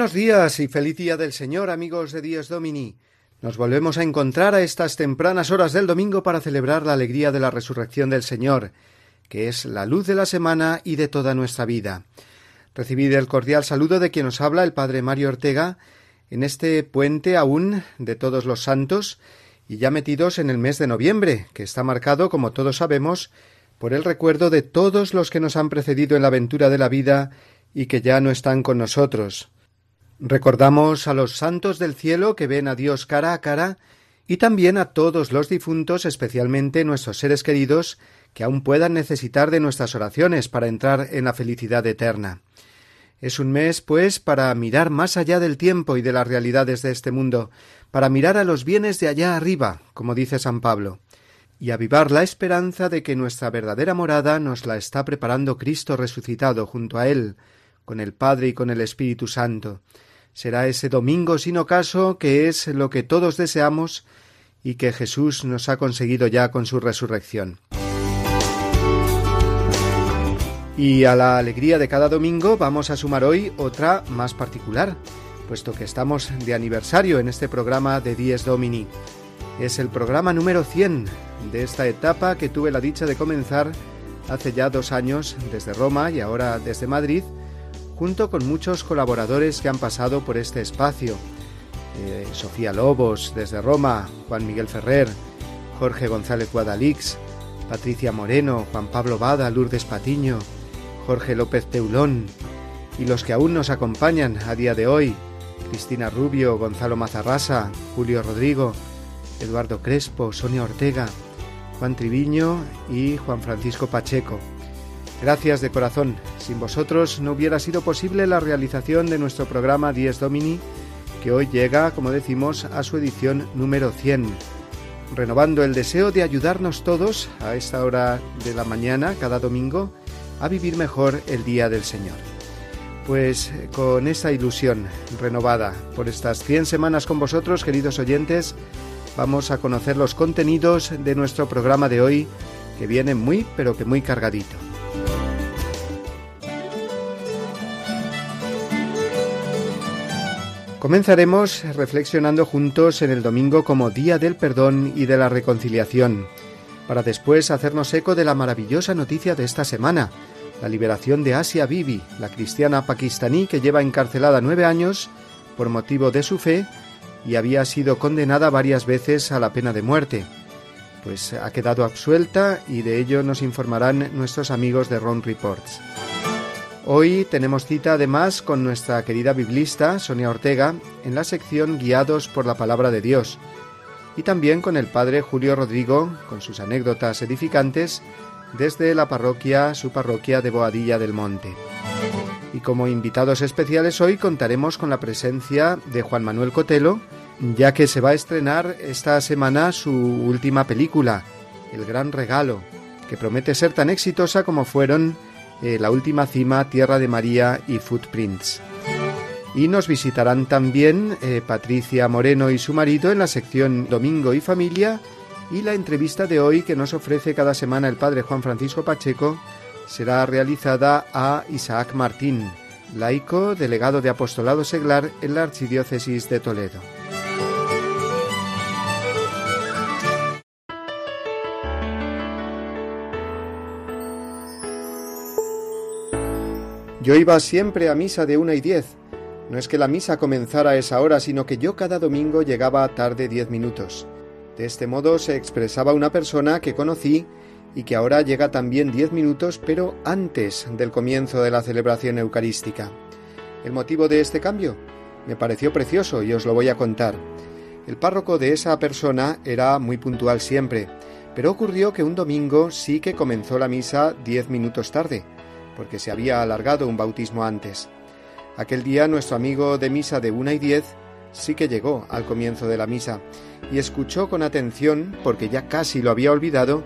Buenos días y feliz día del Señor, amigos de Dios Domini. Nos volvemos a encontrar a estas tempranas horas del domingo para celebrar la alegría de la resurrección del Señor, que es la luz de la semana y de toda nuestra vida. Recibid el cordial saludo de quien nos habla el Padre Mario Ortega en este puente aún de todos los santos y ya metidos en el mes de noviembre, que está marcado, como todos sabemos, por el recuerdo de todos los que nos han precedido en la aventura de la vida y que ya no están con nosotros. Recordamos a los santos del cielo que ven a Dios cara a cara y también a todos los difuntos, especialmente nuestros seres queridos, que aún puedan necesitar de nuestras oraciones para entrar en la felicidad eterna. Es un mes, pues, para mirar más allá del tiempo y de las realidades de este mundo, para mirar a los bienes de allá arriba, como dice San Pablo, y avivar la esperanza de que nuestra verdadera morada nos la está preparando Cristo resucitado junto a Él, con el Padre y con el Espíritu Santo, será ese domingo sin ocaso que es lo que todos deseamos y que Jesús nos ha conseguido ya con su resurrección. Y a la alegría de cada domingo vamos a sumar hoy otra más particular, puesto que estamos de aniversario en este programa de Dies Domini. Es el programa número 100 de esta etapa que tuve la dicha de comenzar hace ya dos años desde Roma y ahora desde Madrid, junto con muchos colaboradores que han pasado por este espacio. Eh, Sofía Lobos desde Roma, Juan Miguel Ferrer, Jorge González Guadalix, Patricia Moreno, Juan Pablo Bada, Lourdes Patiño, Jorge López Teulón y los que aún nos acompañan a día de hoy, Cristina Rubio, Gonzalo Mazarrasa, Julio Rodrigo, Eduardo Crespo, Sonia Ortega, Juan Triviño y Juan Francisco Pacheco. Gracias de corazón. Sin vosotros no hubiera sido posible la realización de nuestro programa Dies Domini, que hoy llega, como decimos, a su edición número 100, renovando el deseo de ayudarnos todos a esta hora de la mañana, cada domingo, a vivir mejor el Día del Señor. Pues con esa ilusión renovada por estas 100 semanas con vosotros, queridos oyentes, vamos a conocer los contenidos de nuestro programa de hoy, que viene muy, pero que muy cargadito. Comenzaremos reflexionando juntos en el domingo como Día del Perdón y de la Reconciliación, para después hacernos eco de la maravillosa noticia de esta semana, la liberación de Asia Bibi, la cristiana pakistaní que lleva encarcelada nueve años por motivo de su fe y había sido condenada varias veces a la pena de muerte. Pues ha quedado absuelta y de ello nos informarán nuestros amigos de Ron Reports. Hoy tenemos cita además con nuestra querida biblista Sonia Ortega en la sección Guiados por la Palabra de Dios y también con el padre Julio Rodrigo con sus anécdotas edificantes desde la parroquia, su parroquia de Boadilla del Monte. Y como invitados especiales hoy contaremos con la presencia de Juan Manuel Cotelo, ya que se va a estrenar esta semana su última película, El Gran Regalo, que promete ser tan exitosa como fueron eh, La Última Cima, Tierra de María y Footprints. Y nos visitarán también eh, Patricia Moreno y su marido en la sección Domingo y Familia y la entrevista de hoy que nos ofrece cada semana el padre Juan Francisco Pacheco será realizada a Isaac Martín, laico, delegado de apostolado seglar en la Archidiócesis de Toledo. Yo iba siempre a misa de una y diez. No es que la misa comenzara a esa hora, sino que yo cada domingo llegaba tarde diez minutos. De este modo se expresaba una persona que conocí y que ahora llega también diez minutos, pero antes del comienzo de la celebración eucarística. ¿El motivo de este cambio? Me pareció precioso y os lo voy a contar. El párroco de esa persona era muy puntual siempre, Pero ocurrió que un domingo sí que comenzó la misa diez minutos tarde, porque se había alargado un bautismo antes. Aquel día nuestro amigo de misa de una y diez sí que llegó al comienzo de la misa y escuchó con atención, porque ya casi lo había olvidado,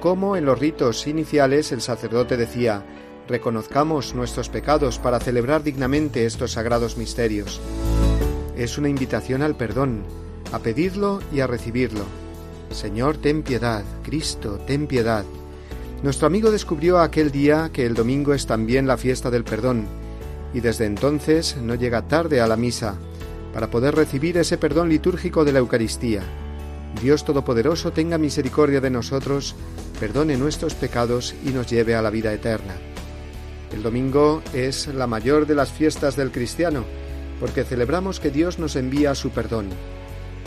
cómo en los ritos iniciales el sacerdote decía reconozcamos nuestros pecados para celebrar dignamente estos sagrados misterios. Es una invitación al perdón, a pedirlo y a recibirlo. Señor, ten piedad, Cristo, ten piedad. Nuestro amigo descubrió aquel día que el domingo es también la fiesta del perdón, y desde entonces no llega tarde a la misa, para poder recibir ese perdón litúrgico de la Eucaristía. Dios Todopoderoso tenga misericordia de nosotros, perdone nuestros pecados y nos lleve a la vida eterna. El domingo es la mayor de las fiestas del cristiano, porque celebramos que Dios nos envía su perdón,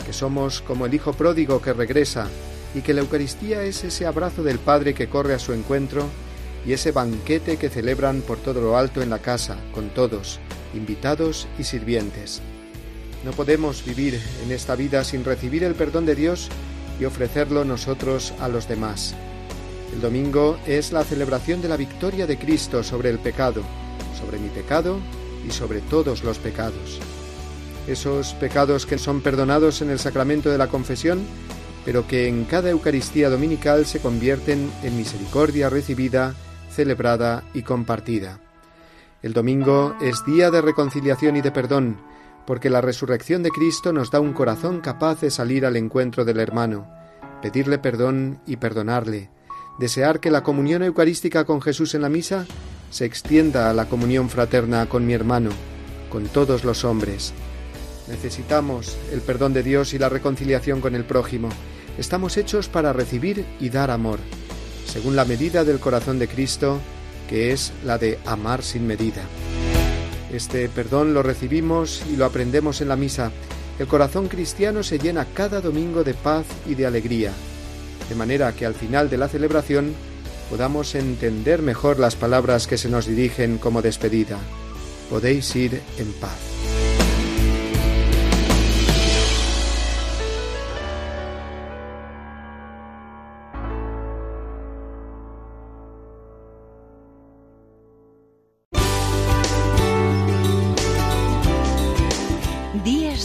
que somos como el Hijo pródigo que regresa, y que la Eucaristía es ese abrazo del Padre que corre a su encuentro y ese banquete que celebran por todo lo alto en la casa, con todos, invitados y sirvientes. No podemos vivir en esta vida sin recibir el perdón de Dios y ofrecerlo nosotros a los demás. El domingo es la celebración de la victoria de Cristo sobre el pecado, sobre mi pecado y sobre todos los pecados. Esos pecados que son perdonados en el sacramento de la confesión, pero que en cada Eucaristía dominical se convierten en misericordia recibida, celebrada y compartida. El domingo es día de reconciliación y de perdón, porque la resurrección de Cristo nos da un corazón capaz de salir al encuentro del hermano, pedirle perdón y perdonarle, desear que la comunión eucarística con Jesús en la misa se extienda a la comunión fraterna con mi hermano, con todos los hombres. Necesitamos el perdón de Dios y la reconciliación con el prójimo. Estamos hechos para recibir y dar amor, según la medida del corazón de Cristo, que es la de amar sin medida. Este perdón lo recibimos y lo aprendemos en la misa. El corazón cristiano se llena cada domingo de paz y de alegría, de manera que al final de la celebración podamos entender mejor las palabras que se nos dirigen como despedida. Podéis ir en paz.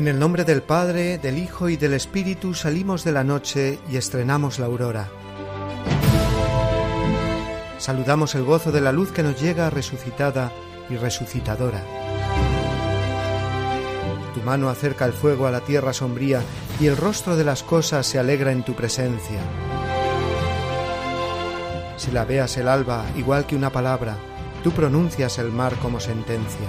En el nombre del Padre, del Hijo y del Espíritu salimos de la noche y estrenamos la aurora. Saludamos el gozo de la luz que nos llega resucitada y resucitadora. Tu mano acerca el fuego a la tierra sombría y el rostro de las cosas se alegra en tu presencia. Si la veas el alba igual que una palabra, tú pronuncias el mar como sentencia.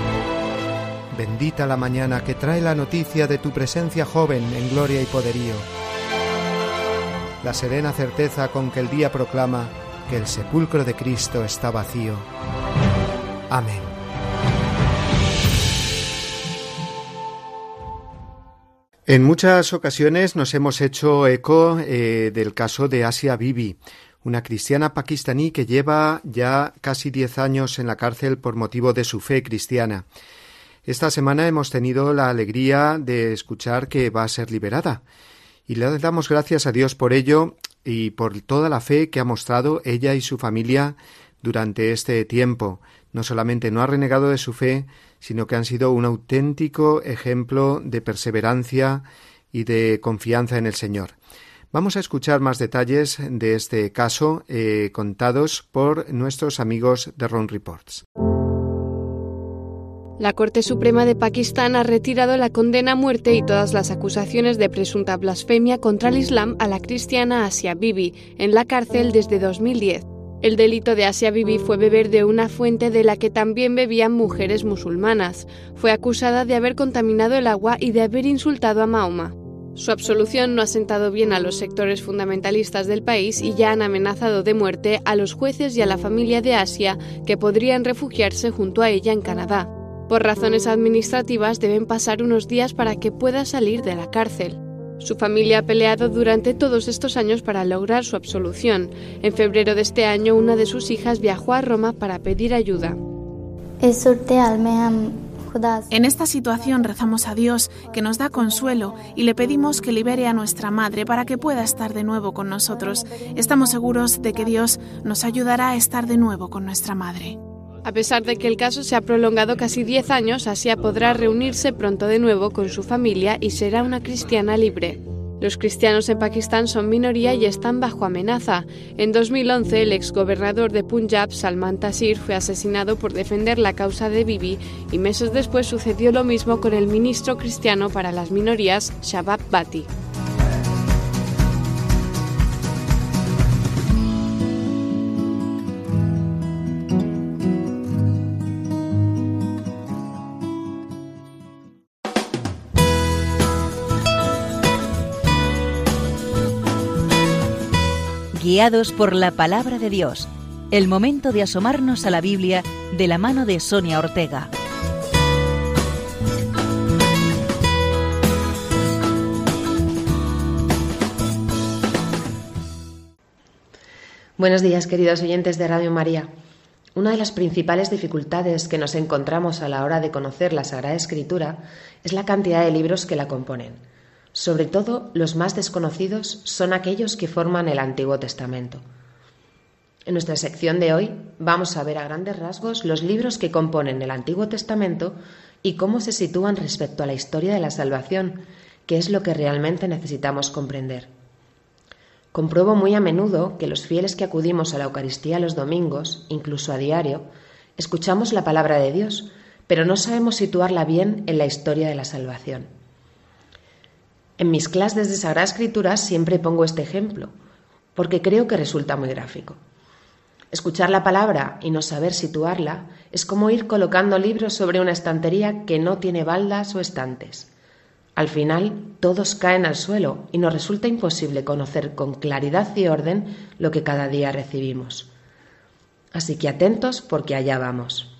Bendita la mañana que trae la noticia de tu presencia joven en gloria y poderío. La serena certeza con que el día proclama que el sepulcro de Cristo está vacío. Amén. En muchas ocasiones nos hemos hecho eco eh, del caso de Asia Bibi, una cristiana pakistaní que lleva ya casi diez años en la cárcel por motivo de su fe cristiana. Esta semana hemos tenido la alegría de escuchar que va a ser liberada y le damos gracias a Dios por ello y por toda la fe que ha mostrado ella y su familia durante este tiempo. No solamente no ha renegado de su fe, sino que han sido un auténtico ejemplo de perseverancia y de confianza en el Señor. Vamos a escuchar más detalles de este caso eh, contados por nuestros amigos de Ron Reports. La Corte Suprema de Pakistán ha retirado la condena a muerte y todas las acusaciones de presunta blasfemia contra el Islam a la cristiana Asia Bibi en la cárcel desde 2010. El delito de Asia Bibi fue beber de una fuente de la que también bebían mujeres musulmanas. Fue acusada de haber contaminado el agua y de haber insultado a Mahoma. Su absolución no ha sentado bien a los sectores fundamentalistas del país y ya han amenazado de muerte a los jueces y a la familia de Asia que podrían refugiarse junto a ella en Canadá. Por razones administrativas deben pasar unos días para que pueda salir de la cárcel. Su familia ha peleado durante todos estos años para lograr su absolución. En febrero de este año, una de sus hijas viajó a Roma para pedir ayuda. En esta situación rezamos a Dios, que nos da consuelo, y le pedimos que libere a nuestra madre para que pueda estar de nuevo con nosotros. Estamos seguros de que Dios nos ayudará a estar de nuevo con nuestra madre. A pesar de que el caso se ha prolongado casi 10 años, Asia podrá reunirse pronto de nuevo con su familia y será una cristiana libre. Los cristianos en Pakistán son minoría y están bajo amenaza. En 2011, el exgobernador de Punjab, Salman Taseer, fue asesinado por defender la causa de Bibi y meses después sucedió lo mismo con el ministro cristiano para las minorías, Shabab Bati. Guiados por la palabra de Dios. El momento de asomarnos a la Biblia de la mano de Sonia Ortega. Buenos días, queridos oyentes de Radio María. Una de las principales dificultades que nos encontramos a la hora de conocer la Sagrada Escritura es la cantidad de libros que la componen. Sobre todo, los más desconocidos son aquellos que forman el Antiguo Testamento. En nuestra sección de hoy vamos a ver a grandes rasgos los libros que componen el Antiguo Testamento y cómo se sitúan respecto a la historia de la salvación, que es lo que realmente necesitamos comprender. Compruebo muy a menudo que los fieles que acudimos a la Eucaristía los domingos, incluso a diario, escuchamos la palabra de Dios, pero no sabemos situarla bien en la historia de la salvación. En mis clases de Sagrada Escritura siempre pongo este ejemplo, porque creo que resulta muy gráfico. Escuchar la palabra y no saber situarla es como ir colocando libros sobre una estantería que no tiene baldas o estantes. Al final, todos caen al suelo y nos resulta imposible conocer con claridad y orden lo que cada día recibimos. Así que atentos porque allá vamos.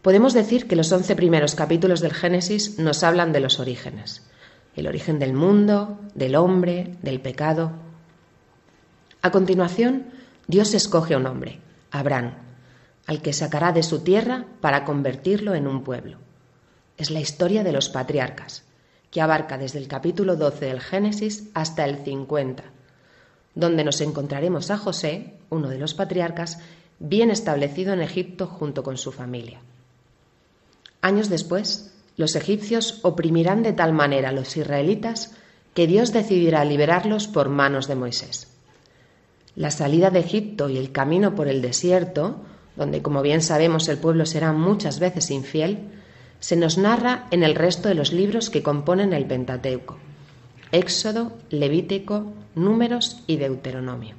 Podemos decir que los once primeros capítulos del Génesis nos hablan de los orígenes el origen del mundo, del hombre, del pecado. A continuación, Dios escoge a un hombre, Abraham, al que sacará de su tierra para convertirlo en un pueblo. Es la historia de los patriarcas, que abarca desde el capítulo 12 del Génesis hasta el 50, donde nos encontraremos a José, uno de los patriarcas, bien establecido en Egipto junto con su familia. Años después, los egipcios oprimirán de tal manera a los israelitas que Dios decidirá liberarlos por manos de Moisés. La salida de Egipto y el camino por el desierto, donde como bien sabemos el pueblo será muchas veces infiel, se nos narra en el resto de los libros que componen el Pentateuco, Éxodo, Levítico, Números y Deuteronomio.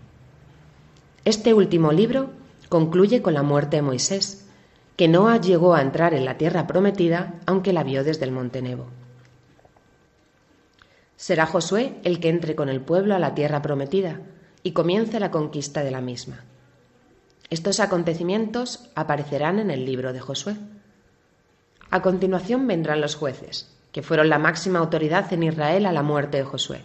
Este último libro concluye con la muerte de Moisés, que no llegó a entrar en la tierra prometida, aunque la vio desde el monte Nebo. Será Josué el que entre con el pueblo a la tierra prometida y comience la conquista de la misma. Estos acontecimientos aparecerán en el libro de Josué. A continuación vendrán los jueces, que fueron la máxima autoridad en Israel a la muerte de Josué.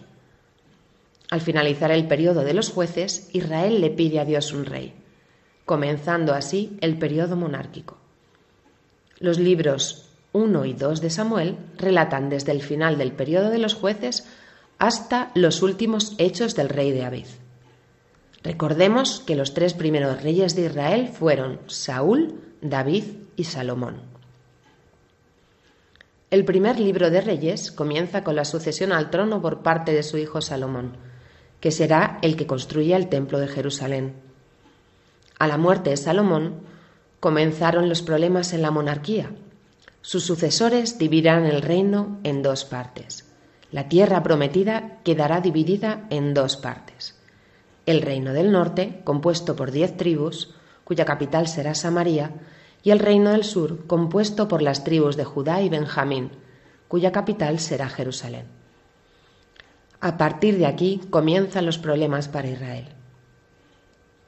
Al finalizar el periodo de los jueces, Israel le pide a Dios un rey, comenzando así el periodo monárquico. Los libros 1 y 2 de Samuel relatan desde el final del periodo de los jueces hasta los últimos hechos del rey de David. Recordemos que los tres primeros reyes de Israel fueron Saúl, David y Salomón. El primer libro de Reyes comienza con la sucesión al trono por parte de su hijo Salomón, que será el que construya el templo de Jerusalén. A la muerte de Salomón comenzaron los problemas en la monarquía. Sus sucesores dividirán el reino en dos partes. La tierra prometida quedará dividida en dos partes. El reino del norte, compuesto por diez tribus, cuya capital será Samaria, y el reino del sur, compuesto por las tribus de Judá y Benjamín, cuya capital será Jerusalén. A partir de aquí comienzan los problemas para Israel.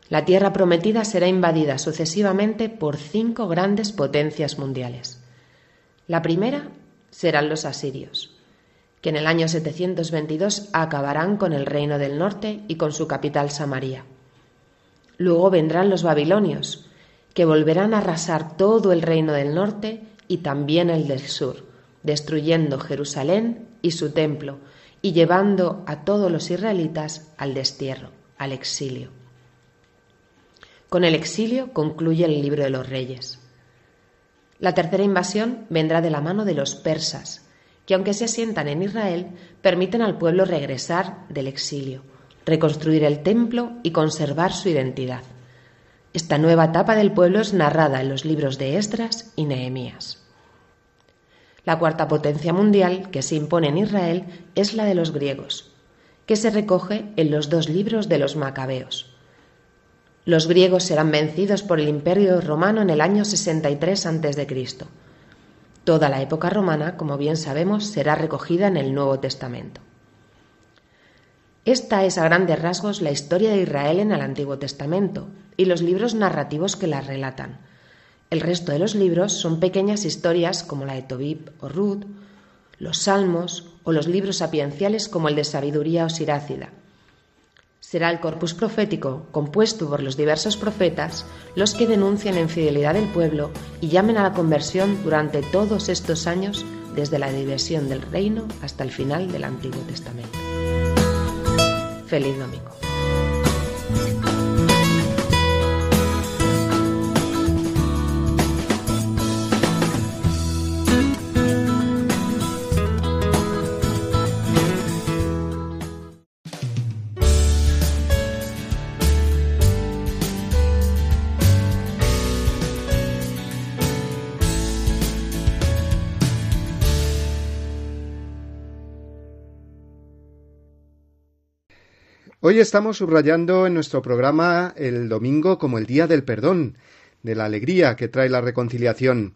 La tierra prometida será invadida sucesivamente por cinco grandes potencias mundiales. La primera serán los asirios, que en el año 722 acabarán con el reino del norte y con su capital Samaria. Luego vendrán los babilonios, que volverán a arrasar todo el reino del norte y también el del sur, destruyendo Jerusalén y su templo, y llevando a todos los israelitas al destierro, al exilio. Con el exilio concluye el libro de los reyes. La tercera invasión vendrá de la mano de los persas, que aunque se asientan en Israel, permiten al pueblo regresar del exilio, reconstruir el templo y conservar su identidad. Esta nueva etapa del pueblo es narrada en los libros de Esdras y Nehemías. La cuarta potencia mundial que se impone en Israel es la de los griegos, que se recoge en los dos libros de los macabeos. Los griegos serán vencidos por el imperio romano en el año 63 a.C. Toda la época romana, como bien sabemos, será recogida en el Nuevo Testamento. Esta es a grandes rasgos la historia de Israel en el Antiguo Testamento y los libros narrativos que la relatan. El resto de los libros son pequeñas historias como la de Tobit o Ruth, los Salmos o los libros sapienciales como el de Sabiduría o Sirácida. Será el corpus profético, compuesto por los diversos profetas, los que denuncien la infidelidad del pueblo y llamen a la conversión durante todos estos años, desde la diversión del reino hasta el final del Antiguo Testamento. Feliz domingo. Hoy estamos subrayando en nuestro programa el domingo como el Día del Perdón, de la alegría que trae la reconciliación.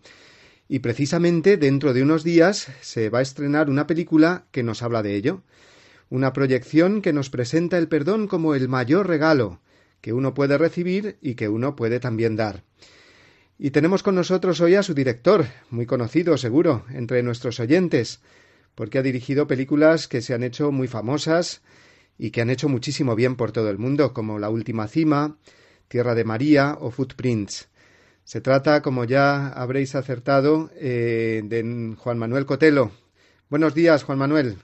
Y precisamente dentro de unos días se va a estrenar una película que nos habla de ello, una proyección que nos presenta el perdón como el mayor regalo que uno puede recibir y que uno puede también dar. Y tenemos con nosotros hoy a su director, muy conocido seguro entre nuestros oyentes, porque ha dirigido películas que se han hecho muy famosas, y que han hecho muchísimo bien por todo el mundo, como La Última Cima, Tierra de María o Footprints. Se trata, como ya habréis acertado, eh, de Juan Manuel Cotelo. Buenos días, Juan Manuel.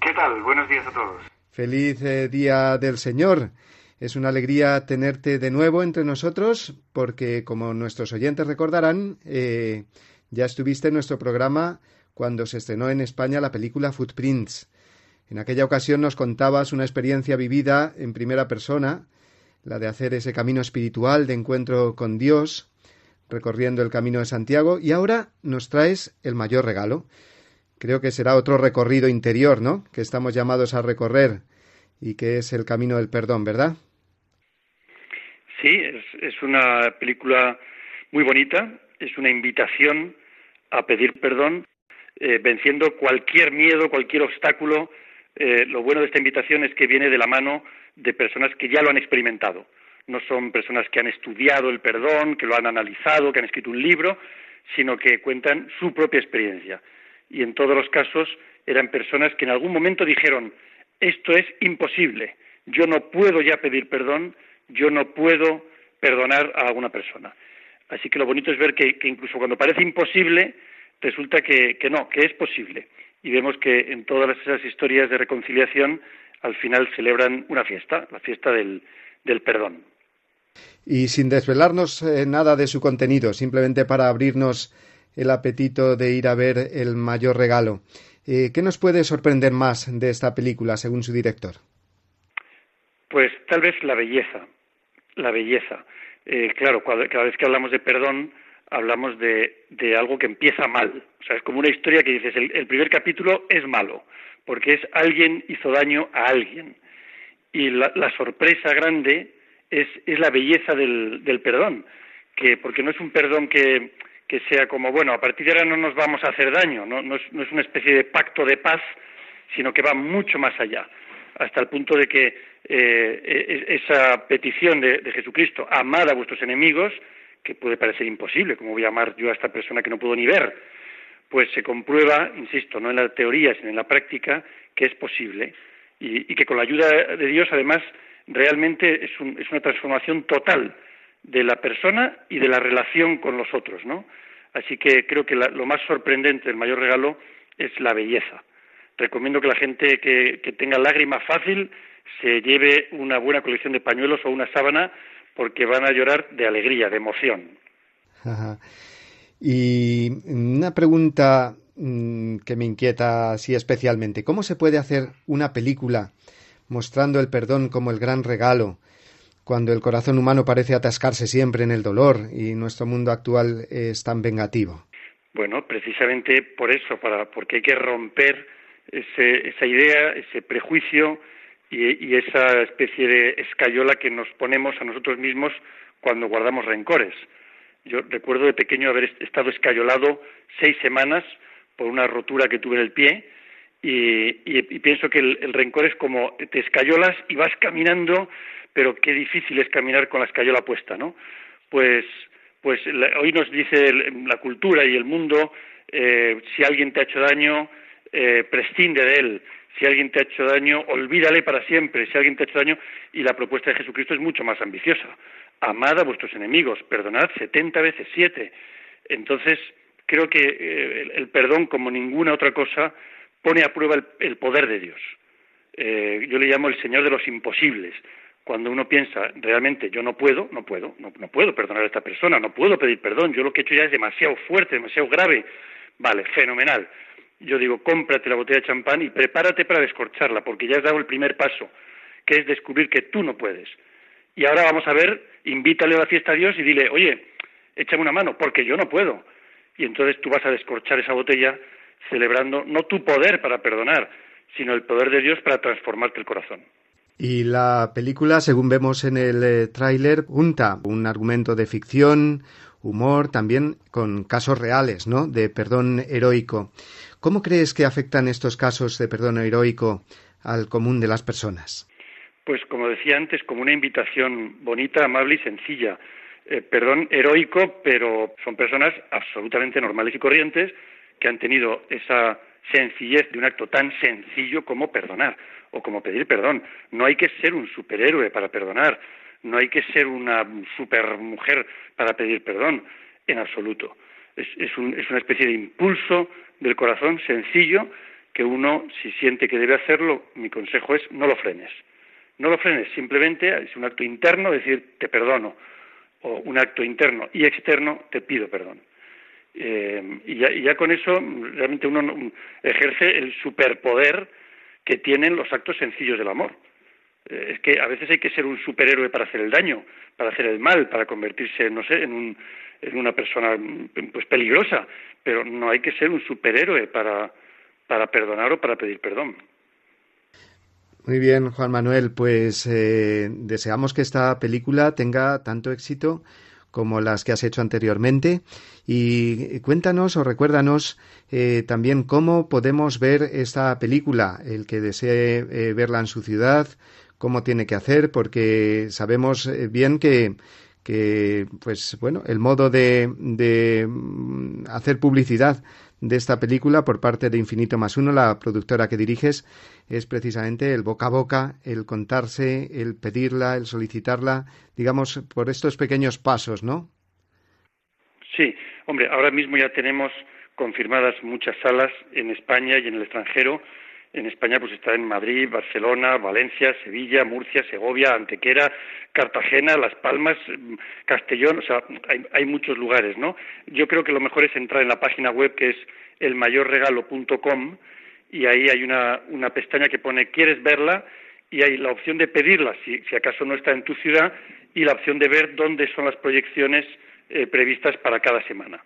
¿Qué tal? Buenos días a todos. Feliz eh, Día del Señor. Es una alegría tenerte de nuevo entre nosotros porque, como nuestros oyentes recordarán, eh, ya estuviste en nuestro programa cuando se estrenó en España la película Footprints. En aquella ocasión nos contabas una experiencia vivida en primera persona, la de hacer ese camino espiritual de encuentro con Dios, recorriendo el camino de Santiago, y ahora nos traes el mayor regalo. Creo que será otro recorrido interior, ¿no? Que estamos llamados a recorrer y que es el camino del perdón, ¿verdad? Sí, es, una película muy bonita, es una invitación a pedir perdón, eh, venciendo cualquier miedo, cualquier obstáculo eh, lo bueno de esta invitación es que viene de la mano de personas que ya lo han experimentado. No son personas que han estudiado el perdón, que lo han analizado, que han escrito un libro, sino que cuentan su propia experiencia. Y en todos los casos eran personas que en algún momento dijeron, esto es imposible, yo no puedo ya pedir perdón, yo no puedo perdonar a alguna persona. Así que lo bonito es ver que, incluso cuando parece imposible, resulta que no, que es posible y vemos que en todas esas historias de reconciliación al final celebran una fiesta, la fiesta del, perdón. Y sin desvelarnos eh, nada de su contenido, simplemente para abrirnos el apetito de ir a ver el mayor regalo. Eh, ¿Qué nos puede sorprender más de esta película, según su director? Pues tal vez la belleza, la belleza. Eh, claro, cada vez que hablamos de perdón, hablamos de, de, algo que empieza mal. O sea, es como una historia que dices, el, primer capítulo es malo, porque es alguien hizo daño a alguien. Y la, sorpresa grande es, es la belleza del, del, perdón, que porque no es un perdón que, que, sea como, bueno, a partir de ahora no nos vamos a hacer daño, no, no, es, no es una especie de pacto de paz, sino que va mucho más allá, hasta el punto de que eh, e, e, esa petición de, de Jesucristo, amad a vuestros enemigos, que puede parecer imposible, como voy a amar yo a esta persona que no puedo ni ver, pues se comprueba, insisto, no en la teoría, sino en la práctica, que es posible y, que con la ayuda de Dios, además, realmente es, una transformación total de la persona y de la relación con los otros, ¿no? Así que creo que lo más sorprendente, el mayor regalo, es la belleza. Recomiendo que la gente que, que tenga lágrima fácil se lleve una buena colección de pañuelos o una sábana porque van a llorar de alegría, de emoción. Y una pregunta mm, que me inquieta así especialmente. ¿Cómo se puede hacer una película mostrando el perdón como el gran regalo cuando el corazón humano parece atascarse siempre en el dolor y nuestro mundo actual es tan vengativo? Bueno, precisamente por eso, para, porque hay que romper esa idea, ese prejuicio y, esa especie de escayola que nos ponemos a nosotros mismos cuando guardamos rencores. Yo recuerdo de pequeño haber estado escayolado seis semanas por una rotura que tuve en el pie y, pienso que el, rencor es como te escayolas y vas caminando, pero qué difícil es caminar con la escayola puesta, ¿no? Pues, pues hoy nos dice la cultura y el mundo, eh, si alguien te ha hecho daño, eh, prescinde de él si alguien te ha hecho daño, olvídale para siempre, si alguien te ha hecho daño, y la propuesta de Jesucristo es mucho más ambiciosa. Amad a vuestros enemigos, perdonad setenta veces siete. Entonces, creo que eh, el, perdón, como ninguna otra cosa, pone a prueba el, poder de Dios. Eh, yo le llamo el Señor de los imposibles. Cuando uno piensa, realmente yo no puedo, no puedo, no, no puedo perdonar a esta persona, no puedo pedir perdón, yo lo que he hecho ya es demasiado fuerte, demasiado grave. Vale, fenomenal yo digo, cómprate la botella de champán y prepárate para descorcharla, porque ya has dado el primer paso, que es descubrir que tú no puedes. Y ahora vamos a ver, invítale a la fiesta a Dios y dile, oye, échame una mano, porque yo no puedo. Y entonces tú vas a descorchar esa botella celebrando no tu poder para perdonar, sino el poder de Dios para transformarte el corazón. Y la película, según vemos en el eh, tráiler, junta un argumento de ficción, humor, también con casos reales, ¿no? De perdón heroico. ¿Cómo crees que afectan estos casos de perdón heroico al común de las personas? Pues como decía antes, como una invitación bonita, amable y sencilla. Eh, perdón heroico, pero son personas absolutamente normales y corrientes que han tenido esa sencillez de un acto tan sencillo como perdonar o como pedir perdón. No hay que ser un superhéroe para perdonar, no hay que ser una supermujer para pedir perdón, en absoluto. Es, es una especie de impulso del corazón sencillo que uno, si siente que debe hacerlo, mi consejo es no lo frenes. No lo frenes, simplemente es un acto interno, decir te perdono, o un acto interno y externo, te pido perdón. Eh, y, ya, con eso realmente uno ejerce el superpoder que tienen los actos sencillos del amor. Es que a veces hay que ser un superhéroe para hacer el daño, para hacer el mal, para convertirse, no sé, en, un, en una persona pues peligrosa pero no hay que ser un superhéroe para, para perdonar o para pedir perdón. Muy bien, Juan Manuel, pues eh, deseamos que esta película tenga tanto éxito como las que has hecho anteriormente. Y cuéntanos o recuérdanos eh, también cómo podemos ver esta película, el que desee eh, verla en su ciudad, cómo tiene que hacer, porque sabemos bien que que, pues bueno, el modo de, de mm, hacer publicidad de esta película por parte de Infinito más uno, la productora que diriges, es precisamente el boca a boca, el contarse, el pedirla, el solicitarla, digamos, por estos pequeños pasos, ¿no? Sí, hombre, ahora mismo ya tenemos confirmadas muchas salas en España y en el extranjero en España pues está en Madrid, Barcelona, Valencia, Sevilla, Murcia, Segovia, Antequera, Cartagena, Las Palmas, Castellón, o sea, hay, hay muchos lugares, ¿no? Yo creo que lo mejor es entrar en la página web que es elmayorregalo.com y ahí hay una, una pestaña que pone ¿quieres verla? y hay la opción de pedirla si, si acaso no está en tu ciudad y la opción de ver dónde son las proyecciones eh, previstas para cada semana.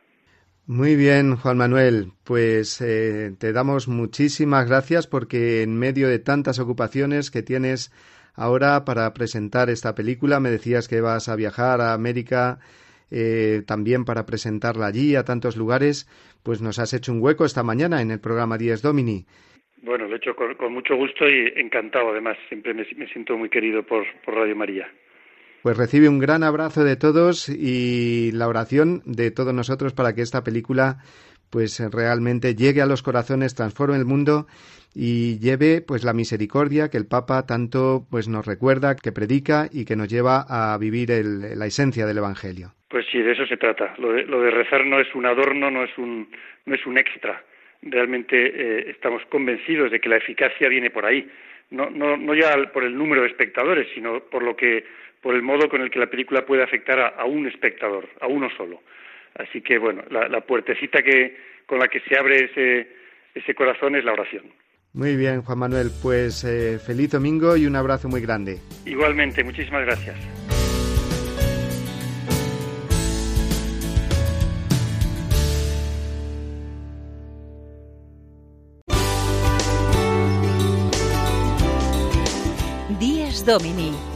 Muy bien, Juan Manuel. Pues eh, te damos muchísimas gracias porque en medio de tantas ocupaciones que tienes ahora para presentar esta película, me decías que vas a viajar a América eh, también para presentarla allí, a tantos lugares, pues nos has hecho un hueco esta mañana en el programa Díez Domini. Bueno, lo he hecho con, mucho gusto y encantado, además, siempre me, siento muy querido por Radio María. Pues recibe un gran abrazo de todos y la oración de todos nosotros para que esta película pues realmente llegue a los corazones, transforme el mundo y lleve pues la misericordia que el Papa tanto pues nos recuerda, que predica y que nos lleva a vivir la esencia del Evangelio. Pues sí, de eso se trata. Lo de, lo de rezar no es un adorno, no es un, no es un extra. Realmente eh, estamos convencidos de que la eficacia viene por ahí. No, no, no ya por el número de espectadores, sino por lo que por el modo con el que la película puede afectar a, un espectador, a uno solo. Así que, bueno, la, puertecita que, con la que se abre ese, ese corazón es la oración. Muy bien, Juan Manuel, pues eh, feliz domingo y un abrazo muy grande. Igualmente, muchísimas gracias. Días Domini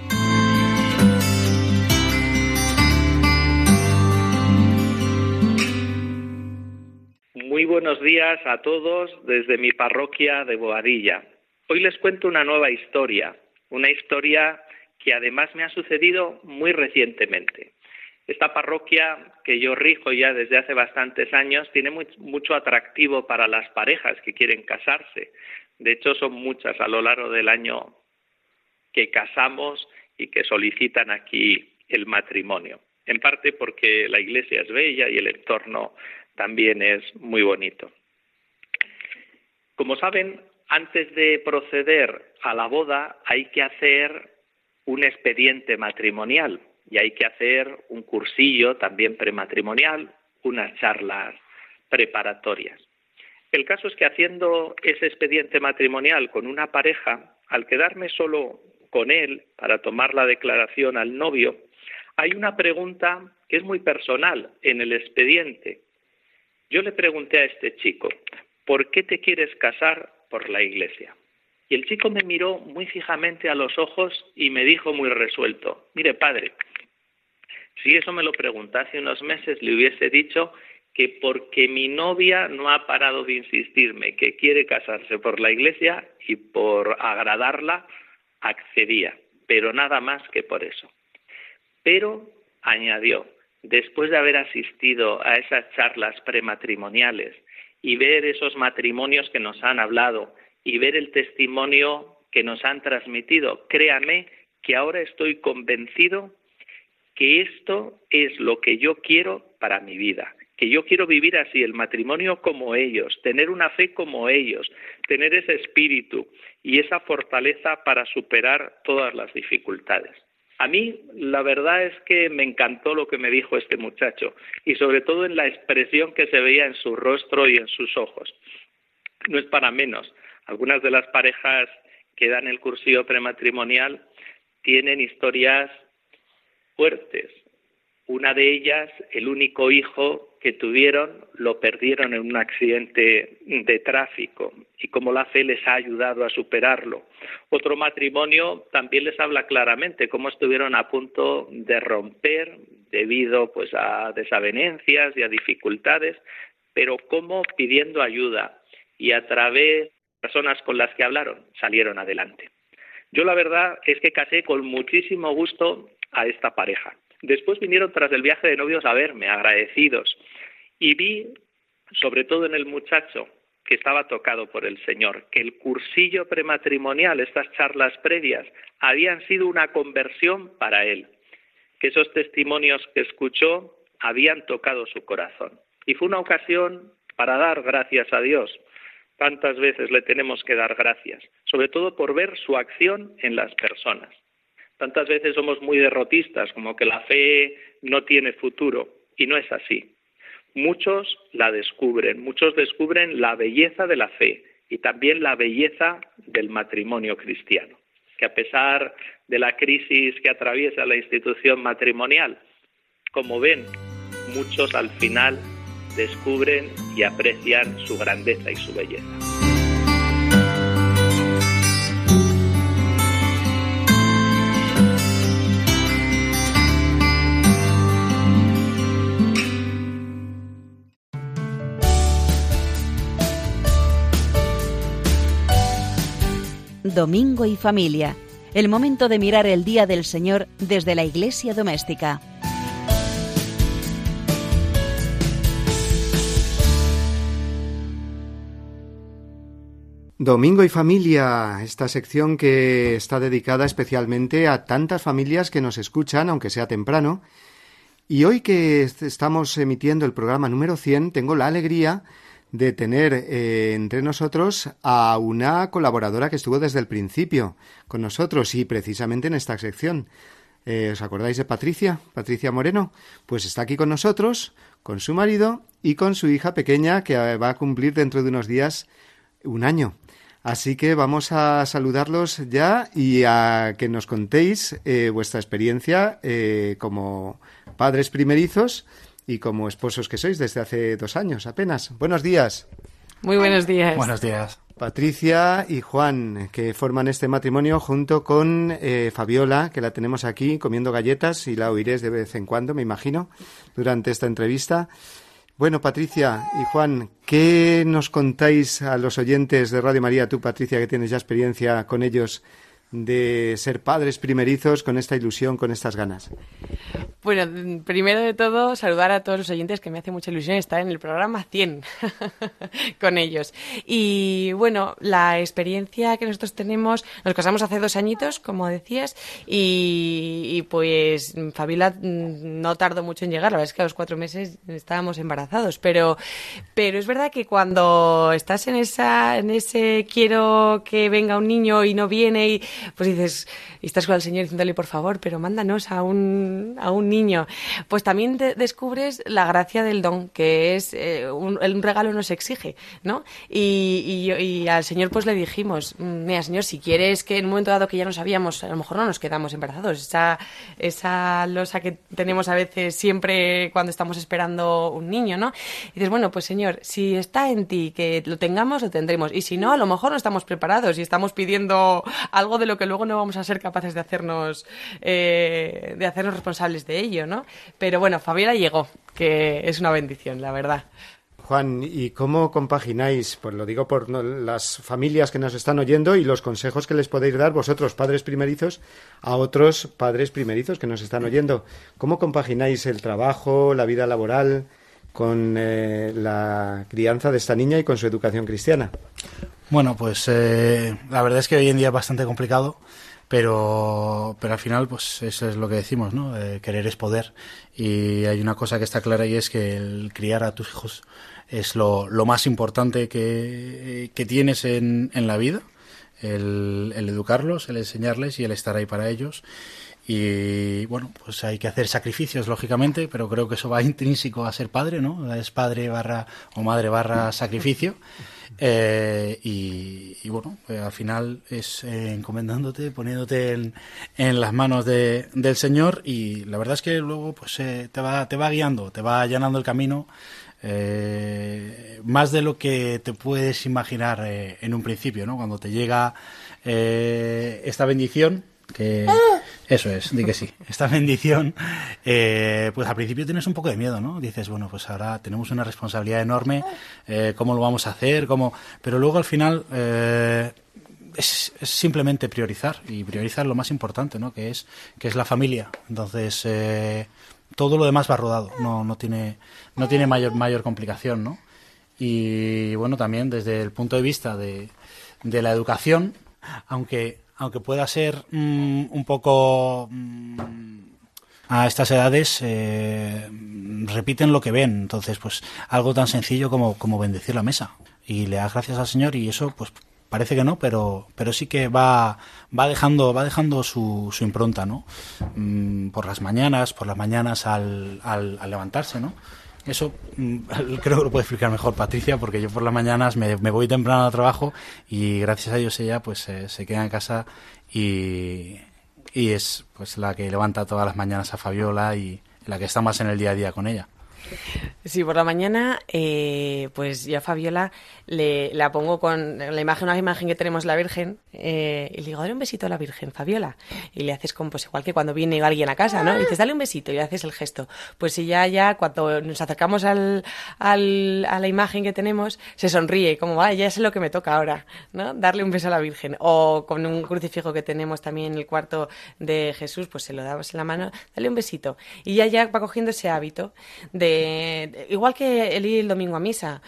Buenos días a todos desde mi parroquia de Boadilla. Hoy les cuento una nueva historia, una historia que además me ha sucedido muy recientemente. Esta parroquia que yo rijo ya desde hace bastantes años tiene mucho atractivo para las parejas que quieren casarse. De hecho, son muchas a lo largo del año que casamos y que solicitan aquí el matrimonio. En parte porque la iglesia es bella y el entorno también es muy bonito. Como saben, antes de proceder a la boda hay que hacer un expediente matrimonial y hay que hacer un cursillo también prematrimonial, unas charlas preparatorias. El caso es que haciendo ese expediente matrimonial con una pareja, al quedarme solo con él para tomar la declaración al novio, hay una pregunta que es muy personal en el expediente yo le pregunté a este chico, ¿por qué te quieres casar por la iglesia? Y el chico me miró muy fijamente a los ojos y me dijo muy resuelto, mire padre, si eso me lo preguntase unos meses, le hubiese dicho que porque mi novia no ha parado de insistirme que quiere casarse por la iglesia y por agradarla, accedía, pero nada más que por eso. Pero, añadió, después de haber asistido a esas charlas prematrimoniales y ver esos matrimonios que nos han hablado y ver el testimonio que nos han transmitido, créame que ahora estoy convencido que esto es lo que yo quiero para mi vida, que yo quiero vivir así, el matrimonio como ellos, tener una fe como ellos, tener ese espíritu y esa fortaleza para superar todas las dificultades. A mí la verdad es que me encantó lo que me dijo este muchacho y sobre todo en la expresión que se veía en su rostro y en sus ojos. No es para menos. Algunas de las parejas que dan el cursillo prematrimonial tienen historias fuertes. Una de ellas, el único hijo que tuvieron lo perdieron en un accidente de tráfico y cómo la fe les ha ayudado a superarlo. Otro matrimonio también les habla claramente cómo estuvieron a punto de romper debido pues a desavenencias y a dificultades, pero cómo pidiendo ayuda y a través de personas con las que hablaron salieron adelante. Yo la verdad es que casé con muchísimo gusto a esta pareja. Después vinieron tras el viaje de novios a verme, agradecidos, y vi, sobre todo en el muchacho, que estaba tocado por el Señor, que el cursillo prematrimonial, estas charlas previas, habían sido una conversión para él, que esos testimonios que escuchó habían tocado su corazón. Y fue una ocasión para dar gracias a Dios. Tantas veces le tenemos que dar gracias, sobre todo por ver su acción en las personas. Tantas veces somos muy derrotistas, como que la fe no tiene futuro, y no es así. Muchos la descubren, muchos descubren la belleza de la fe y también la belleza del matrimonio cristiano, que a pesar de la crisis que atraviesa la institución matrimonial, como ven, muchos al final descubren y aprecian su grandeza y su belleza. Domingo y familia, el momento de mirar el Día del Señor desde la iglesia doméstica. Domingo y familia, esta sección que está dedicada especialmente a tantas familias que nos escuchan, aunque sea temprano. Y hoy que estamos emitiendo el programa número 100, tengo la alegría de tener eh, entre nosotros a una colaboradora que estuvo desde el principio con nosotros y precisamente en esta sección. Eh, ¿Os acordáis de Patricia? Patricia Moreno. Pues está aquí con nosotros, con su marido y con su hija pequeña que va a cumplir dentro de unos días un año. Así que vamos a saludarlos ya y a que nos contéis eh, vuestra experiencia eh, como padres primerizos y como esposos que sois desde hace dos años apenas. Buenos días. Muy buenos días. Buenos días. Patricia y Juan, que forman este matrimonio junto con eh, Fabiola, que la tenemos aquí comiendo galletas y la oiréis de vez en cuando, me imagino, durante esta entrevista. Bueno, Patricia y Juan, ¿qué nos contáis a los oyentes de Radio María, tú, Patricia, que tienes ya experiencia con ellos de ser padres primerizos con esta ilusión, con estas ganas? Bueno, primero de todo, saludar a todos los oyentes que me hace mucha ilusión estar en el programa 100 con ellos. Y bueno, la experiencia que nosotros tenemos, nos casamos hace dos añitos, como decías, y, pues Fabiola no tardó mucho en llegar, la verdad es que a los cuatro meses estábamos embarazados, pero, pero es verdad que cuando estás en, esa, en ese quiero que venga un niño y no viene y pues dices, y estás con el Señor diciéndole, por favor, pero mándanos a un, a un niño. Pues también descubres la gracia del don, que es eh, un, un, regalo nos exige, ¿no? Y, y, al Señor pues le dijimos, mira, Señor, si quieres que en un momento dado que ya no sabíamos, a lo mejor no nos quedamos embarazados. Esa, esa losa que tenemos a veces siempre cuando estamos esperando un niño, ¿no? Y dices, bueno, pues Señor, si está en ti que lo tengamos, lo tendremos. Y si no, a lo mejor no estamos preparados y estamos pidiendo algo de lo que luego no vamos a ser capaces de hacernos, eh, de hacernos responsables de ello, ¿no? Pero bueno, Fabiola llegó, que es una bendición, la verdad. Juan, ¿y cómo compagináis? Pues lo digo por las familias que nos están oyendo y los consejos que les podéis dar vosotros, padres primerizos, a otros padres primerizos que nos están oyendo. ¿Cómo compagináis el trabajo, la vida laboral con eh, la crianza de esta niña y con su educación cristiana? Bueno, pues eh, la verdad es que hoy en día es bastante complicado, pero, pero al final, pues eso es lo que decimos, ¿no? Eh, querer es poder. Y hay una cosa que está clara y es que el criar a tus hijos es lo, lo más importante que, que tienes en, en la vida. El, el educarlos, el enseñarles y el estar ahí para ellos. Y bueno, pues hay que hacer sacrificios, lógicamente, pero creo que eso va intrínseco a ser padre, ¿no? Es padre barra o madre barra sacrificio. Eh, y, bueno, eh, al final es eh, encomendándote, poniéndote en, en las manos de, del Señor y la verdad es que luego pues te, va, te va guiando, te va allanando el camino más de lo que te puedes imaginar en un principio, ¿no? Cuando te llega esta bendición que eso es, di que sí. Esta bendición, eh, pues al principio tienes un poco de miedo, ¿no? Dices, bueno, pues ahora tenemos una responsabilidad enorme, eh, ¿cómo lo vamos a hacer? ¿Cómo? Pero luego al final, eh, es, simplemente priorizar y priorizar lo más importante, ¿no? Que es que es la familia. Entonces eh, todo lo demás va rodado, no, no tiene no tiene mayor mayor complicación, ¿no? Y bueno también desde el punto de vista de, de la educación, aunque aunque pueda ser mm, un poco mm, a estas edades eh, repiten lo que ven. Entonces, pues algo tan sencillo como, como bendecir la mesa. Y le das gracias al Señor y eso, pues parece que no, pero, pero sí que va, va dejando, va dejando su, su impronta, ¿no? Mm, por las mañanas, por las mañanas al, al, levantarse, ¿no? Eso mm, creo que lo puede explicar mejor Patricia, porque yo por las mañanas me, me voy temprano al trabajo y gracias a Dios ella pues se queda en casa y, y es pues la que levanta todas las mañanas a Fabiola y la que está más en el día a día con ella. Sí, por la mañana, eh, pues yo a Fabiola le, la pongo con la imagen, una imagen que tenemos la Virgen, eh, y le digo, dale un besito a la Virgen, Fabiola. Y le haces como, pues igual que cuando viene alguien a casa, ¿no? Y dices, dale un besito y le haces el gesto. Pues si ya, ya, cuando nos acercamos al, al, a la imagen que tenemos, se sonríe, como, vaya, ya sé lo que me toca ahora, ¿no? Darle un beso a la Virgen. O con un crucifijo que tenemos también en el cuarto de Jesús, pues se lo damos en la mano, dale un besito. Y ya, ya va cogiendo ese hábito de, igual que el ir el domingo a misa,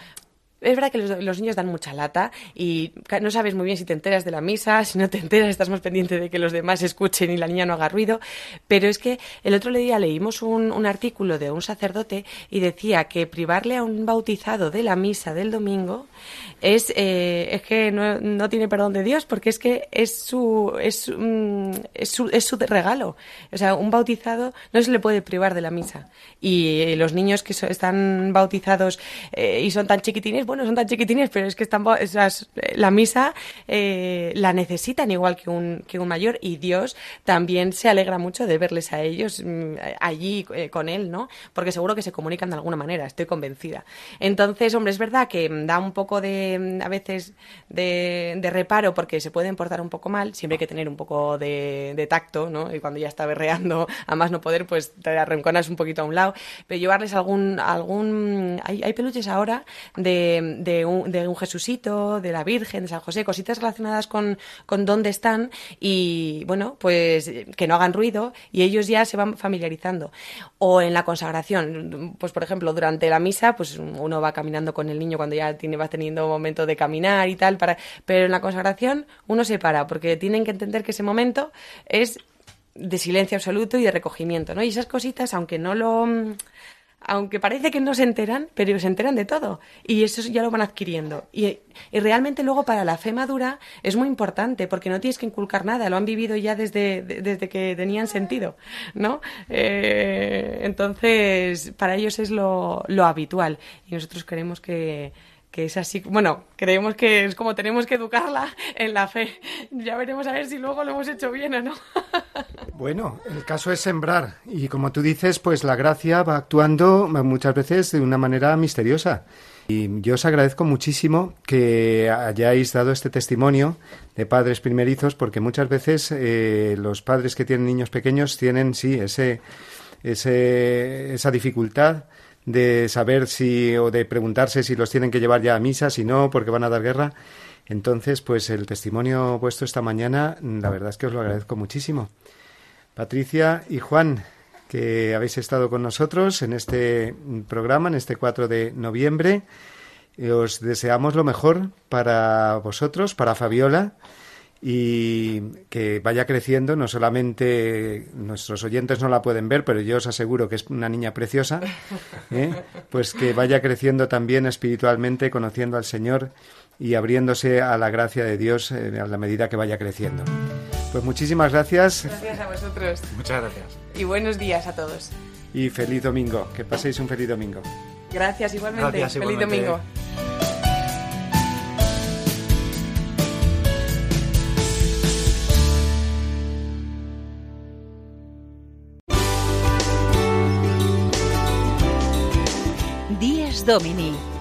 es verdad que los, niños dan mucha lata y no sabes muy bien si te enteras de la misa, si no te enteras, estás más pendiente de que los demás escuchen y la niña no haga ruido. Pero es que el otro día leímos un, artículo de un sacerdote y decía que privarle a un bautizado de la misa del domingo es, eh, es que no, tiene perdón de Dios porque es que es su, es, mm, es, su, es su regalo. O sea, un bautizado no se le puede privar de la misa. Y los niños que están bautizados eh, y son tan chiquitines, bueno, son tan chiquitines, pero es que están, esas, la misa eh, la necesitan igual que un, que un mayor y Dios también se alegra mucho de verles a ellos mm, allí eh, con él, ¿no? Porque seguro que se comunican de alguna manera, estoy convencida. Entonces, hombre, es verdad que da un poco de, a veces, de, reparo porque se pueden portar un poco mal, siempre hay que tener un poco de, de tacto, ¿no? Y cuando ya está berreando a más no poder, pues te arrinconas un poquito a un lado, pero llevarles algún, algún, hay, hay peluches ahora de de, un, de un Jesucito, de la Virgen, de San José, cositas relacionadas con, con dónde están y, bueno, pues que no hagan ruido y ellos ya se van familiarizando. O en la consagración, pues por ejemplo, durante la misa, pues uno va caminando con el niño cuando ya tiene, va teniendo momento de caminar y tal, para, pero en la consagración uno se para porque tienen que entender que ese momento es de silencio absoluto y de recogimiento, ¿no? Y esas cositas, aunque no lo aunque parece que no se enteran, pero se enteran de todo. Y eso ya lo van adquiriendo. Y, realmente luego para la fe madura es muy importante, porque no tienes que inculcar nada, lo han vivido ya desde, desde que tenían sentido, ¿no? Eh, entonces, para ellos es lo, lo habitual. Y nosotros queremos que que es así, bueno, creemos que es como tenemos que educarla en la fe. Ya veremos a ver si luego lo hemos hecho bien o no. Bueno, el caso es sembrar y como tú dices, pues la gracia va actuando muchas veces de una manera misteriosa. Y yo os agradezco muchísimo que hayáis dado este testimonio de padres primerizos, porque muchas veces eh, los padres que tienen niños pequeños tienen, sí, ese, ese, esa dificultad de saber si o de preguntarse si los tienen que llevar ya a misa, si no, porque van a dar guerra. Entonces, pues el testimonio puesto esta mañana, la verdad es que os lo agradezco muchísimo. Patricia y Juan, que habéis estado con nosotros en este programa, en este 4 de noviembre. Os deseamos lo mejor para vosotros, para Fabiola y que vaya creciendo. No solamente nuestros oyentes no la pueden ver, pero yo os aseguro que es una niña preciosa. ¿eh? Pues que vaya creciendo también espiritualmente, conociendo al Señor y abriéndose a la gracia de Dios eh, a la medida que vaya creciendo. Pues muchísimas gracias. Gracias a vosotros. Muchas gracias. Y buenos días a todos. Y feliz domingo. Que paséis un feliz domingo. Gracias igualmente. feliz domingo. Domini,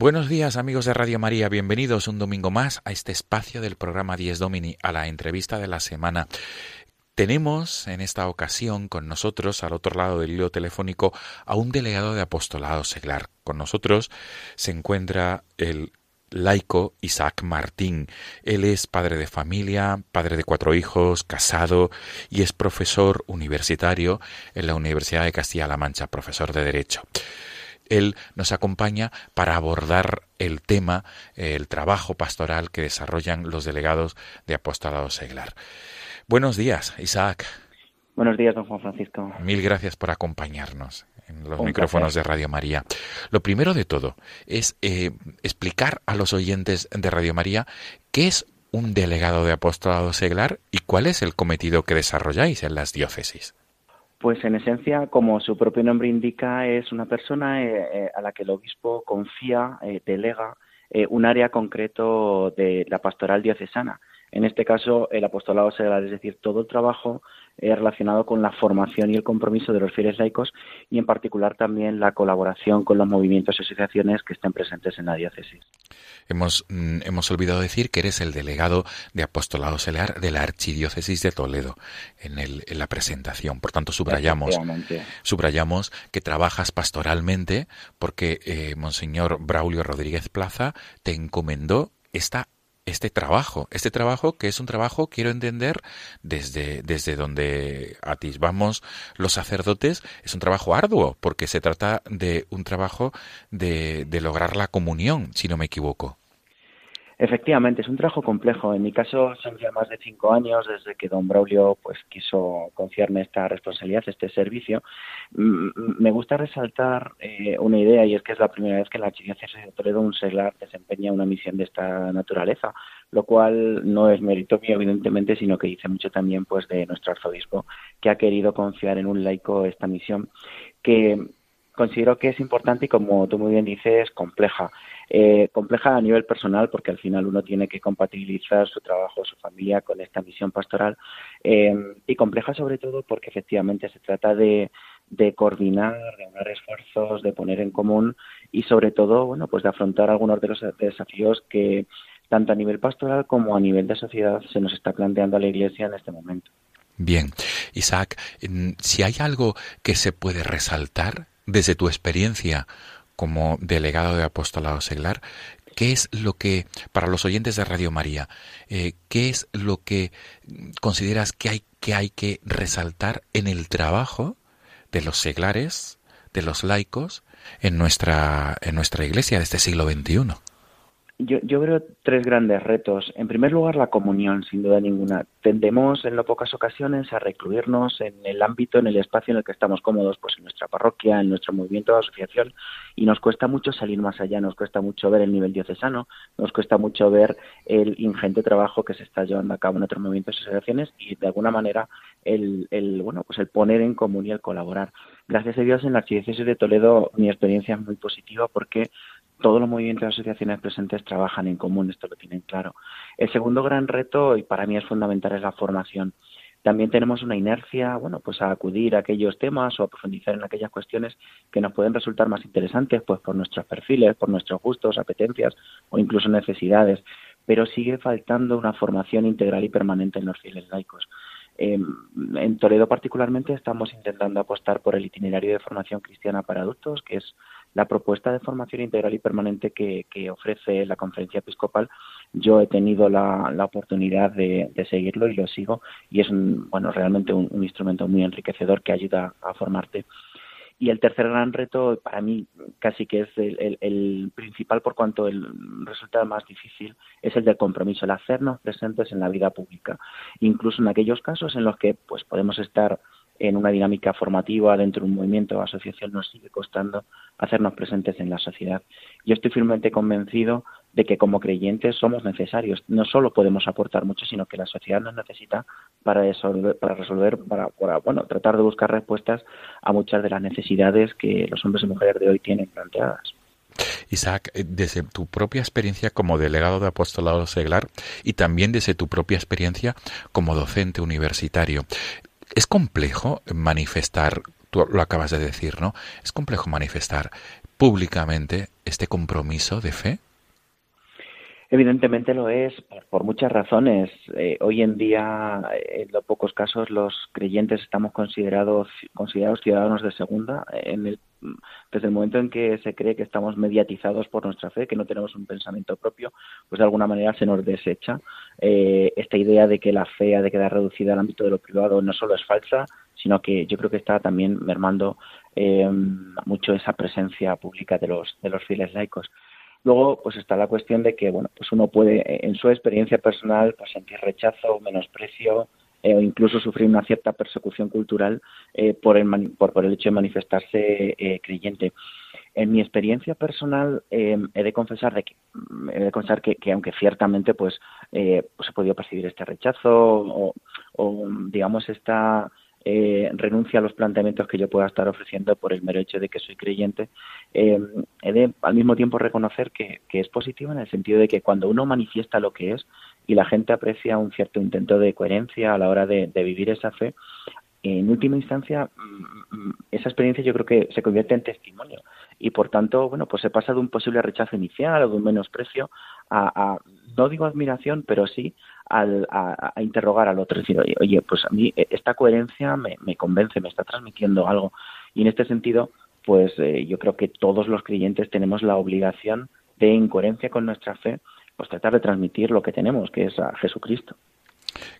Buenos días amigos de Radio María, bienvenidos un domingo más a este espacio del programa 10 Domini, a la entrevista de la semana. Tenemos en esta ocasión con nosotros, al otro lado del hilo telefónico, a un delegado de apostolado seglar. Con nosotros se encuentra el laico Isaac Martín. Él es padre de familia, padre de cuatro hijos, casado y es profesor universitario en la Universidad de Castilla-La Mancha, profesor de Derecho. Él nos acompaña para abordar el tema, el trabajo pastoral que desarrollan los delegados de apostolado seglar. Buenos días, Isaac. Buenos días, don Juan Francisco. Mil gracias por acompañarnos en los micrófonos de Radio María. Lo primero de todo es eh, explicar a los oyentes de Radio María qué es un delegado de apostolado seglar y cuál es el cometido que desarrolláis en las diócesis. Pues en esencia, como su propio nombre indica, es una persona eh, eh, a la que el obispo confía, delega un área concreto de la pastoral diocesana. En este caso, el apostolado seglar, es decir, todo el trabajo eh, relacionado con la formación y el compromiso de los fieles laicos y, en particular, también la colaboración con los movimientos y asociaciones que estén presentes en la diócesis. Hemos, mm, hemos olvidado decir que eres el delegado de apostolado seglar de la Archidiócesis de Toledo en, el, en la presentación. Por tanto, subrayamos, subrayamos que trabajas pastoralmente porque eh, Monseñor Braulio Rodríguez Plaza te encomendó esta este trabajo, este trabajo que es un trabajo, quiero entender, desde, desde donde atisbamos los sacerdotes, es un trabajo arduo, porque se trata de un trabajo de, de lograr la comunión, si no me equivoco. Efectivamente, es un trabajo complejo. En mi caso son ya más de cinco años desde que don Braulio pues, quiso confiarme esta responsabilidad, este servicio. Mm, me gusta resaltar eh, una idea y es que es la primera vez que la Archidiócesis de Toledo un seglar desempeña una misión de esta naturaleza, lo cual no es mérito mío evidentemente, sino que dice mucho también pues de nuestro arzobispo que ha querido confiar en un laico esta misión que considero que es importante y como tú muy bien dices, compleja. Eh, compleja a nivel personal porque al final uno tiene que compatibilizar su trabajo, su familia con esta misión pastoral eh, y compleja sobre todo porque efectivamente se trata de, de coordinar, de unir esfuerzos, de poner en común y sobre todo, bueno, pues de afrontar algunos de los desafíos que tanto a nivel pastoral como a nivel de sociedad se nos está planteando a la Iglesia en este momento. Bien, Isaac, si hay algo que se puede resaltar desde tu experiencia como delegado de apostolado seglar, ¿qué es lo que, para los oyentes de Radio María, eh, qué es lo que consideras que hay, que hay que resaltar en el trabajo de los seglares, de los laicos, en nuestra, en nuestra iglesia de este siglo XXI? Yo, yo veo tres grandes retos. En primer lugar, la comunión, sin duda ninguna. Tendemos en no pocas ocasiones a recluirnos en el ámbito, en el espacio en el que estamos cómodos, pues en nuestra parroquia, en nuestro movimiento de asociación, y nos cuesta mucho salir más allá, nos cuesta mucho ver el nivel diocesano, nos cuesta mucho ver el ingente trabajo que se está llevando a cabo en otros movimientos y asociaciones y de alguna manera el, el bueno pues el poner en común y el colaborar. Gracias a Dios en la Archidiócesis de Toledo mi experiencia es muy positiva porque todos los movimientos y asociaciones presentes trabajan en común, esto lo tienen claro. El segundo gran reto, y para mí es fundamental, es la formación. También tenemos una inercia, bueno, pues a acudir a aquellos temas o a profundizar en aquellas cuestiones que nos pueden resultar más interesantes, pues por nuestros perfiles, por nuestros gustos, apetencias o incluso necesidades. Pero sigue faltando una formación integral y permanente en los fieles laicos. Em, en Toledo particularmente estamos intentando apostar por el itinerario de formación cristiana para adultos, que es la propuesta de formación integral y permanente que, ofrece la conferencia episcopal, yo he tenido la, oportunidad de, seguirlo y lo sigo y es bueno realmente un, instrumento muy enriquecedor que ayuda a formarte. Y el tercer gran reto, para mí casi que es el, principal por cuanto el resultado más difícil, es el del compromiso, el hacernos presentes en la vida pública, incluso en aquellos casos en los que pues podemos estar en una dinámica formativa dentro de un movimiento o asociación nos sigue costando hacernos presentes en la sociedad. Yo estoy firmemente convencido de que como creyentes somos necesarios. No solo podemos aportar mucho, sino que la sociedad nos necesita para resolver, para, bueno, tratar de buscar respuestas a muchas de las necesidades que los hombres y mujeres de hoy tienen planteadas. Isaac, eh, desde tu propia experiencia como delegado de apostolado seglar y también desde tu propia experiencia como docente universitario, ¿es complejo manifestar, tú lo acabas de decir, ¿no? ¿Es complejo manifestar públicamente este compromiso de fe? Evidentemente lo es, por, muchas razones. Eh, hoy en día, en los pocos casos, los creyentes estamos considerados, considerados ciudadanos de segunda. En el, desde el momento en que se cree que estamos mediatizados por nuestra fe, que no tenemos un pensamiento propio, pues de alguna manera se nos desecha. Eh, esta idea de que la fe ha de quedar reducida al ámbito de lo privado no solo es falsa, sino que yo creo que está también mermando eh, mucho esa presencia pública de los, de los fieles laicos. Luego, pues está la cuestión de que, bueno, pues uno puede, en su experiencia personal, pues sentir rechazo, menosprecio eh, o incluso sufrir una cierta persecución cultural eh, por, el, por, el hecho de manifestarse creyente. En mi experiencia personal, he de confesar de que, he de confesar que, aunque ciertamente, pues, pues he podido percibir este rechazo o, digamos, esta eh, renuncia a los planteamientos que yo pueda estar ofreciendo por el mero hecho de que soy creyente, eh, he de al mismo tiempo reconocer que, es positivo en el sentido de que cuando uno manifiesta lo que es y la gente aprecia un cierto intento de coherencia a la hora de, vivir esa fe, en última instancia, mm, mm, esa experiencia yo creo que se convierte en testimonio y por tanto, bueno, pues he pasado de un posible rechazo inicial o de un menosprecio a, no digo admiración, pero sí a, interrogar al otro, decir, oye, pues a mí eh, esta coherencia me, convence, me está transmitiendo algo. Y en este sentido, pues eh, yo creo que todos los creyentes tenemos la obligación de, en coherencia con nuestra fe, pues tratar de transmitir lo que tenemos, que es a Jesucristo.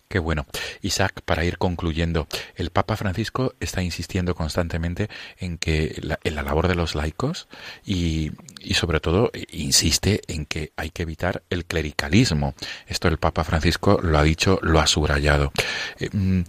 Qué bueno. Isaac, para ir concluyendo, el Papa Francisco está insistiendo constantemente en que la, en la labor de los laicos y, y, sobre todo insiste en que hay que evitar el clericalismo. Esto el Papa Francisco lo ha dicho, lo ha subrayado. Eh, mm,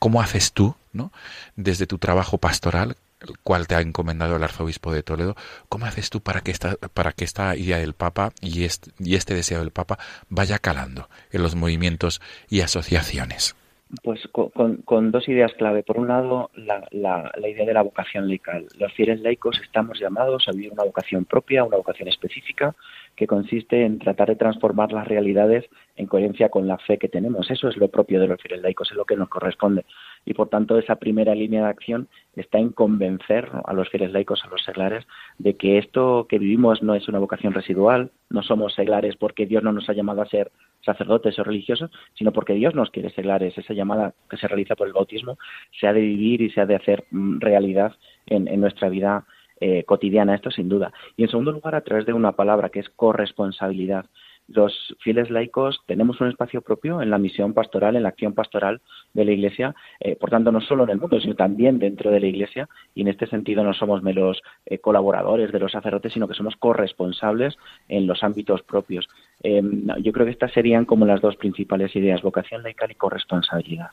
¿Cómo haces tú, ¿no? desde tu trabajo pastoral, el cual te ha encomendado el arzobispo de Toledo, ¿cómo haces tú para que esta, para que esta idea del Papa y este, y este deseo del Papa vaya calando en los movimientos y asociaciones? Pues con, dos ideas clave. Por un lado, la, la, idea de la vocación laical. Los fieles laicos estamos llamados a vivir una vocación propia, una vocación específica, que consiste en tratar de transformar las realidades en coherencia con la fe que tenemos. Eso es lo propio de los fieles laicos, es lo que nos corresponde. Y por tanto, esa primera línea de acción está en convencer a los fieles laicos, a los seglares, de que esto que vivimos no es una vocación residual, no somos seglares porque Dios no nos ha llamado a ser sacerdotes o religiosos, sino porque Dios nos quiere seglares. Esa llamada que se realiza por el bautismo se ha de vivir y se ha de hacer mm, realidad en, nuestra vida eh, cotidiana, esto sin duda. Y en segundo lugar, a través de una palabra que es corresponsabilidad. Los fieles laicos tenemos un espacio propio en la misión pastoral, en la acción pastoral de la Iglesia, eh, por tanto, no solo en el mundo, sino también dentro de la Iglesia, y en este sentido no somos meros eh, colaboradores de los sacerdotes, sino que somos corresponsables en los ámbitos propios. Em, yo creo que estas serían como las dos principales ideas, vocación laical y corresponsabilidad.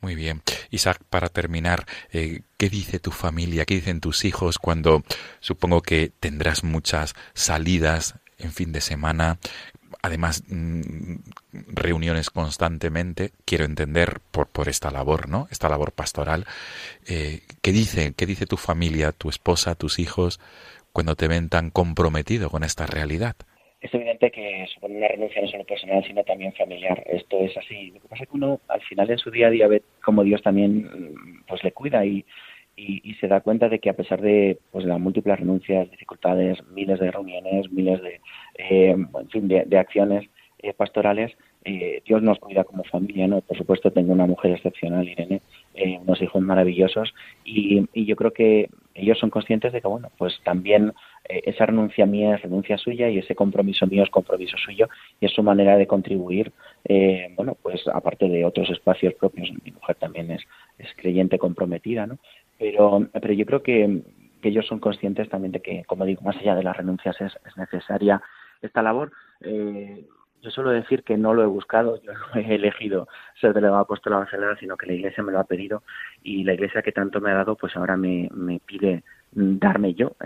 Muy bien. Isaac, para terminar, eh, ¿qué dice tu familia, qué dicen tus hijos cuando supongo que tendrás muchas salidas en fin de semana? Además, mm, reuniones constantemente, quiero entender por, por esta labor, ¿no? Esta labor pastoral. Eh, ¿Qué dice, qué dice tu familia, tu esposa, tus hijos, cuando te ven tan comprometido con esta realidad? es evidente que supone una renuncia no solo personal, sino también familiar. Esto es así. Lo que pasa es que uno, al final, en su día a día ve cómo Dios también pues le cuida y, y, se da cuenta de que a pesar de pues, las múltiples renuncias, dificultades, miles de reuniones, miles de, eh, en fin, de, acciones eh, pastorales, eh, Dios nos cuida como familia, ¿no? Por supuesto tengo una mujer excepcional, Irene, eh, unos hijos maravillosos y, y, yo creo que ellos son conscientes de que, bueno, pues también eh, esa renuncia mía es renuncia suya y ese compromiso mío es compromiso suyo y es su manera de contribuir, bueno, pues aparte de otros espacios propios, mi mujer también es, es creyente comprometida, ¿no? Pero, pero yo creo que, que ellos son conscientes también de que, como digo, más allá de las renuncias es, es necesaria esta labor. Eh, yo suelo decir que no lo he buscado, yo no he elegido ser delegado apostolado general, sino que la Iglesia me lo ha pedido y la Iglesia que tanto me ha dado, pues ahora me pide darme yo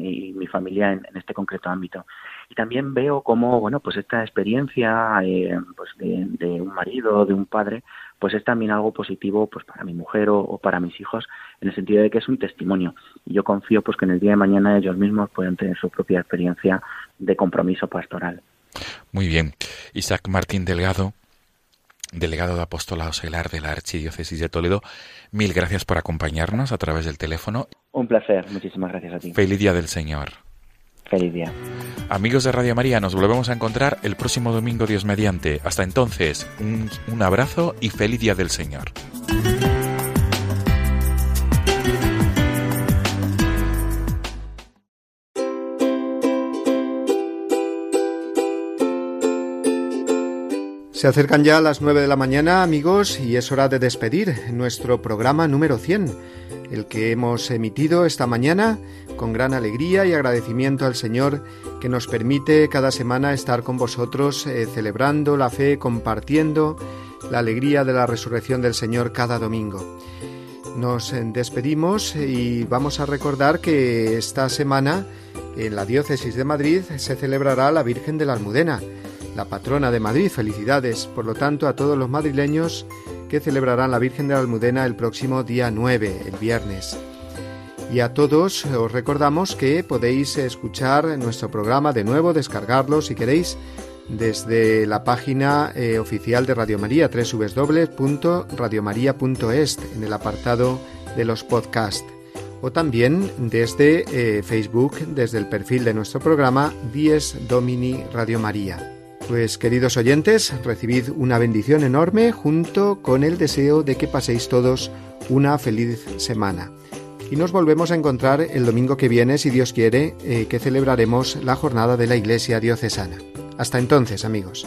y mi familia en, este concreto ámbito. Y también veo cómo, bueno, pues esta experiencia eh, pues de, un marido, de un padre, pues es también algo positivo pues para mi mujer o, para mis hijos, en el sentido de que es un testimonio. Y yo confío pues que en el día de mañana ellos mismos puedan tener su propia experiencia de compromiso pastoral. Muy bien. Isaac Martín Delgado, delegado de Apostolado Seglar de la Archidiócesis de Toledo, mil gracias por acompañarnos a través del teléfono. Un placer, muchísimas gracias a ti. Feliz Día del Señor. Feliz día. Amigos de Radio María, nos volvemos a encontrar el próximo domingo, Dios mediante. Hasta entonces, un, un abrazo y feliz Día del Señor. Se acercan ya las 9 de la mañana, amigos, y es hora de despedir nuestro programa número 100, el que hemos emitido esta mañana con gran alegría y agradecimiento al Señor que nos permite cada semana estar con vosotros eh, celebrando la fe, compartiendo la alegría de la resurrección del Señor cada domingo. Nos eh, despedimos y vamos a recordar que esta semana en la diócesis de Madrid se celebrará la Virgen de la Almudena la patrona de Madrid. Felicidades, por lo tanto, a todos los madrileños que celebrarán la Virgen de la Almudena el próximo día 9, el viernes. Y a todos os recordamos que podéis escuchar nuestro programa de nuevo, descargarlo si queréis desde la página eh, oficial de Radio María, www.radiomaria.es, en el apartado de los podcasts. O también desde eh, Facebook, desde el perfil de nuestro programa Dies Domini Radio María. Pues queridos oyentes, recibid una bendición enorme junto con el deseo de que paséis todos una feliz semana. Y nos volvemos a encontrar el domingo que viene, si Dios quiere, eh, que celebraremos la jornada de la Iglesia Diocesana. Hasta entonces, amigos.